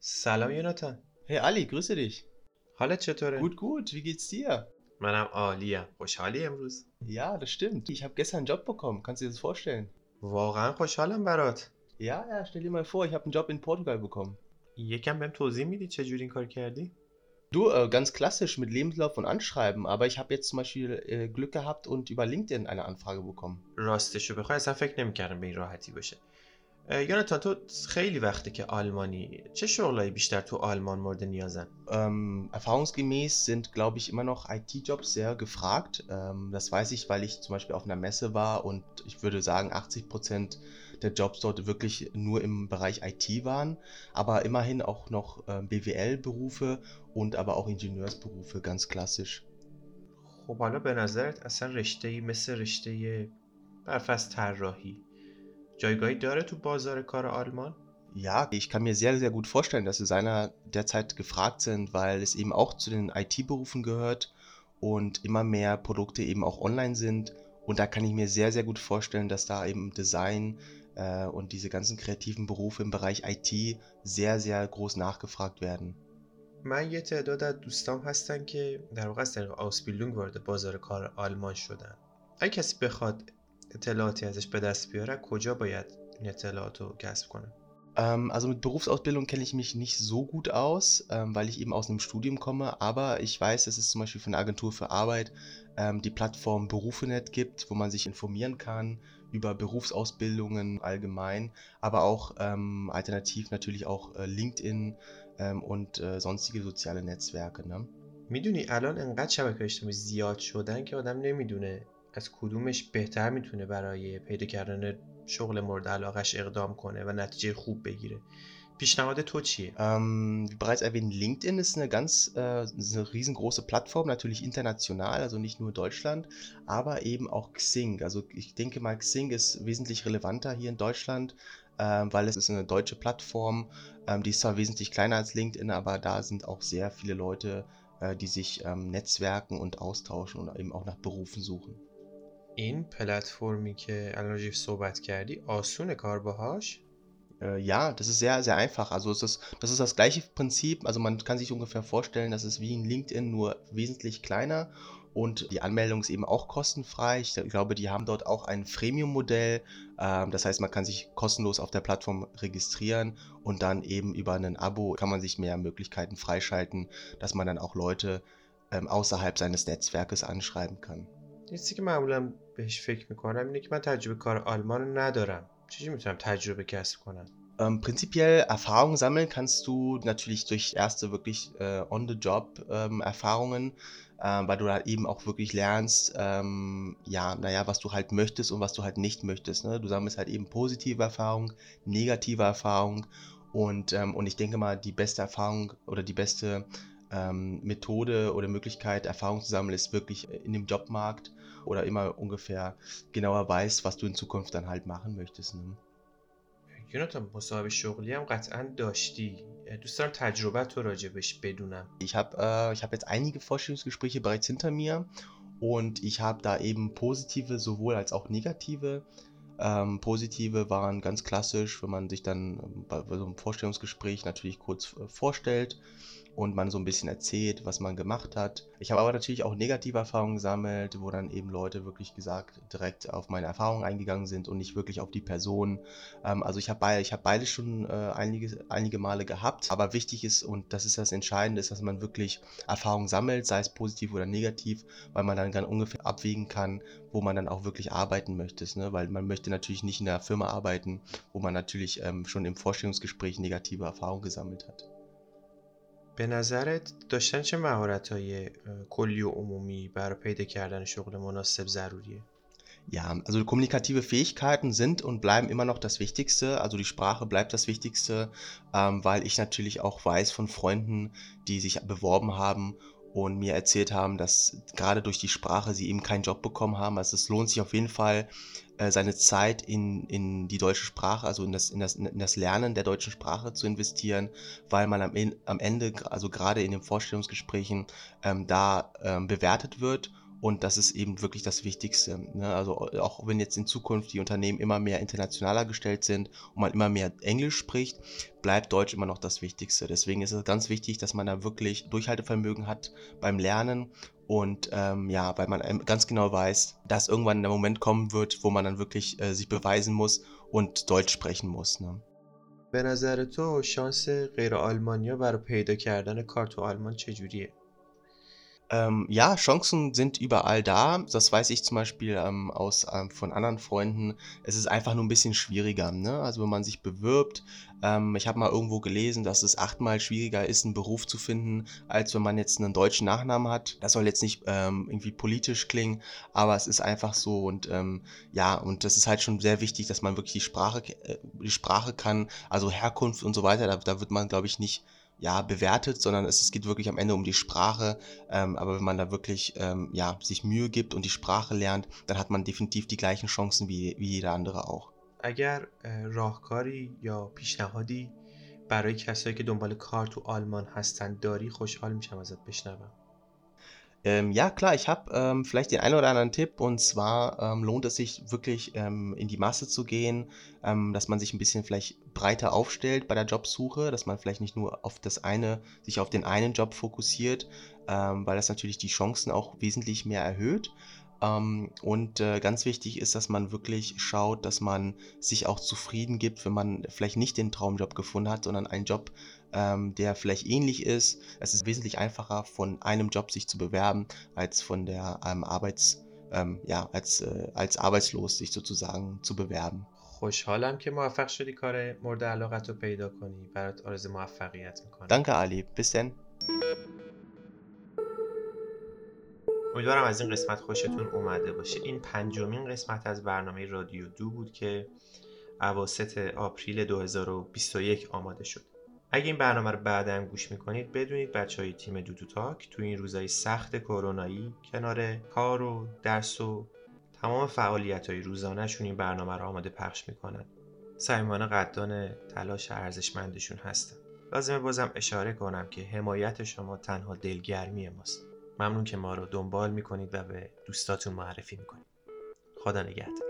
سلام یوناتان Hey Ali, grüße dich. حالت چطوره؟ Gut, gut, wie geht's dir? منم عالیم خوشحالی امروز Ja, das stimmt. Ich habe gestern einen Job bekommen. Kannst du dir das vorstellen? واقعا خوشحالم برات Ja, ja, stell dir mal vor, ich habe einen Job in Portugal bekommen. یکم بهم توضیح میدی چجوری این کار کردی؟ Du, äh, ganz klassisch mit Lebenslauf und Anschreiben, aber ich habe jetzt zum Beispiel äh, Glück gehabt und über LinkedIn eine Anfrage bekommen. راستشو بخوای اصلا فکر نمیکردم به این راحتی باشه اه، یوناتان تو خیلی وقته که آلمانی چه شغلایی بیشتر تو آلمان مورد نیازن؟ Ähm, erfahrungsgemäß sind, glaube ich, immer noch IT-Jobs sehr gefragt. Ähm, das weiß ich, weil ich zum Beispiel auf einer Messe war und ich würde sagen, 80% der Jobs dort wirklich nur im Bereich IT waren, aber immerhin auch noch ähm, BWL-Berufe und aber auch Ingenieursberufe, ganz klassisch. خب حالا به نظرت اصلا رشته مثل رشته برف از طراحی جایگاهی داره تو بازار کار آلمان؟ Ja, ich kann mir sehr, sehr gut vorstellen, dass Designer derzeit gefragt sind, weil es eben auch zu den IT-Berufen gehört und immer mehr Produkte eben auch online sind. Und da kann ich mir sehr, sehr gut vorstellen, dass da eben Design äh, und diese ganzen kreativen Berufe im Bereich IT sehr, sehr groß nachgefragt werden. من یه تعداد از دوستام هستن که در واقع از طریق آسبیلونگ وارد بازار کار آلمان شدن اگه کسی بخواد اطلاعاتی ازش به دست بیاره کجا باید این اطلاعات رو کسب کنه Ähm, also mit Berufsausbildung kenne ich mich nicht so gut aus, ähm, weil ich eben aus einem Studium komme. Aber ich weiß, dass es zum Beispiel von der Agentur für Arbeit ähm, die Plattform Berufenet gibt, wo man sich informieren kann über Berufsausbildungen allgemein, aber auch ähm, alternativ natürlich auch äh, LinkedIn ähm, und äh, sonstige soziale Netzwerke. Ne? میدونی الان انقدر شبکه اجتماعی زیاد شدن که آدم نمیدونه از کدومش بهتر میتونه برای پیدا کردن شغل مورد علاقش اقدام کنه و نتیجه خوب بگیره پیشنهاد تو چیه؟ Ähm, wie bereits erwähnt, LinkedIn ist eine ganz äh, ist eine riesengroße Plattform, natürlich international, also nicht nur Deutschland, aber eben auch Xing. Also ich denke mal, Xing ist wesentlich relevanter hier in Deutschland, ähm, weil es ist eine deutsche Plattform. Ähm, die ist zwar wesentlich kleiner als LinkedIn, aber da sind auch sehr viele Leute, äh, die sich ähm, netzwerken und austauschen und eben auch nach Berufen suchen. این پلتفرمی که الان راجعش صحبت کردی آسونه کار باهاش؟ Äh, ja, das ist sehr, sehr einfach. Also es ist, das ist das gleiche Prinzip. Also man kann sich ungefähr vorstellen, dass es wie in LinkedIn nur wesentlich kleiner und die Anmeldung ist eben auch kostenfrei. Ich glaube, die haben dort auch ein Freemium-Modell. Ähm, das heißt, man kann sich kostenlos auf der Plattform registrieren und dann eben über ein Abo kann man sich mehr Möglichkeiten freischalten, dass man dann auch Leute ähm, außerhalb seines Netzwerkes anschreiben kann. یه چیزی که معمولا بهش فکر میکنم اینه که من تجربه کار آلمان رو ندارم چجوری میتونم تجربه کسب کنم؟ Ähm, prinzipiell Erfahrung sammeln kannst du natürlich durch erste wirklich äh, On-the-Job-Erfahrungen, ähm, weil du da eben auch wirklich lernst, ähm, ja, naja, was du halt möchtest und was du halt nicht möchtest. Ne? Du sammelst halt eben positive Erfahrungen, negative Erfahrungen und, ähm, und ich denke mal, die beste Erfahrung oder die beste ähm, Methode oder Möglichkeit, Erfahrung zu sammeln, ist wirklich in dem Jobmarkt oder immer ungefähr genauer weißt, was du in Zukunft dann halt machen möchtest. Ne? یوناتان مصاحبه شغلی هم قطعا داشتی دوست دارم تجربه تو راجبش بدونم Ich habe äh, ich hab jetzt einige Vorstellungsgespräche bereits hinter mir und ich habe da eben positive sowohl als auch negative. Ähm, positive waren ganz klassisch, wenn man sich dann ähm, bei, bei so einem Vorstellungsgespräch natürlich kurz äh, vorstellt und man so ein bisschen erzählt, was man gemacht hat. Ich habe aber natürlich auch negative Erfahrungen gesammelt, wo dann eben Leute wirklich gesagt direkt auf meine Erfahrungen eingegangen sind und nicht wirklich auf die Person. Ähm, also ich habe beide, ich beide schon äh, einige, einige Male gehabt. Aber wichtig ist, und das ist das Entscheidende, ist, dass man wirklich Erfahrungen sammelt, sei es positiv oder negativ, weil man dann ganz ungefähr abwägen kann, wo man dann auch wirklich arbeiten möchte. Ne? Weil man möchte natürlich nicht in einer Firma arbeiten, wo man natürlich ähm, schon im Vorstellungsgespräch negative Erfahrungen gesammelt hat. به نظرت داشتن چه مهارت های کلی و عمومی برای پیدا کردن شغل مناسب ضروریه؟ Ja, also kommunikative Fähigkeiten sind und bleiben immer noch das Wichtigste. Also die Sprache bleibt das Wichtigste, ähm, weil ich natürlich auch weiß von Freunden, die sich beworben haben und mir erzählt haben, dass gerade durch die Sprache sie eben keinen Job bekommen haben. Also es lohnt sich auf jeden Fall, äh, seine Zeit in, in die deutsche Sprache, also in das, in, das, in das Lernen der deutschen Sprache zu investieren, weil man am, am Ende, also gerade in den Vorstellungsgesprächen, ähm, da ähm, bewertet wird und das ist eben wirklich das Wichtigste. Ne? Also auch wenn jetzt in Zukunft die Unternehmen immer mehr internationaler gestellt sind und man immer mehr Englisch spricht, bleibt Deutsch immer noch das Wichtigste. Deswegen ist es ganz wichtig, dass man da wirklich Durchhaltevermögen hat beim Lernen und ähm, ja, weil man ganz genau weiß, dass irgendwann der Moment kommen wird, wo man dann wirklich äh, sich beweisen muss und Deutsch sprechen muss. Ne? به نظر تو شانس غیر آلمانیا برای پیدا کردن کار تو آلمان چجوریه؟ Ähm, ja, Chancen sind überall da. Das weiß ich zum Beispiel ähm, aus, ähm, von anderen Freunden. Es ist einfach nur ein bisschen schwieriger. Ne? Also wenn man sich bewirbt, ähm, ich habe mal irgendwo gelesen, dass es achtmal schwieriger ist, einen Beruf zu finden, als wenn man jetzt einen deutschen Nachnamen hat. Das soll jetzt nicht ähm, irgendwie politisch klingen, aber es ist einfach so. Und ähm, ja, und das ist halt schon sehr wichtig, dass man wirklich die Sprache, äh, die Sprache kann, also Herkunft und so weiter. Da, da wird man, glaube ich, nicht ja, bewertet, sondern es, es geht wirklich am Ende um die Sprache. Ähm, aber wenn man da wirklich ähm, ja, sich Mühe gibt und die Sprache lernt, dann hat man definitiv die gleichen Chancen wie, wie jeder andere auch. اگر راهکاری یا پیشنهادی برای کسایی که دنبال کار تو آلمان هستن داری خوشحال میشم ازت بشنوم Ähm, ja, klar, ich habe ähm, vielleicht den einen oder anderen Tipp und zwar ähm, lohnt es sich wirklich ähm, in die Masse zu gehen, ähm, dass man sich ein bisschen vielleicht breiter aufstellt bei der Jobsuche, dass man vielleicht nicht nur auf das eine, sich auf den einen Job fokussiert, ähm, weil das natürlich die Chancen auch wesentlich mehr erhöht. Ähm, und äh, ganz wichtig ist, dass man wirklich schaut, dass man sich auch zufrieden gibt, wenn man vielleicht nicht den Traumjob gefunden hat, sondern einen Job, ähm, der vielleicht ähnlich ist. Es ist wesentlich einfacher, von einem Job sich zu bewerben, als von der ähm, Arbeits, ähm, ja, als, äh, als arbeitslos sich sozusagen zu bewerben. خوشحالم که موفق شدی کار مورد علاقت رو پیدا کنی برات آرزو موفقیت میکنم Danke Ali, bis denn. امیدوارم از این قسمت خوشتون اومده باشه این پنجمین قسمت از برنامه رادیو دو بود که اواسط آپریل 2021 آماده شد اگه این برنامه رو بعدا گوش می‌کنید بدونید بچه های تیم دودو تاک تو این روزهای سخت کرونایی کنار کار و درس و تمام فعالیت های روزانهشون این برنامه رو آماده پخش می‌کنن. صمیمانه قدردان تلاش ارزشمندشون هستم لازمه بازم اشاره کنم که حمایت شما تنها دلگرمی ماست. ممنون که ما رو دنبال می‌کنید و به دوستاتون معرفی می‌کنید. خدا نگهدار.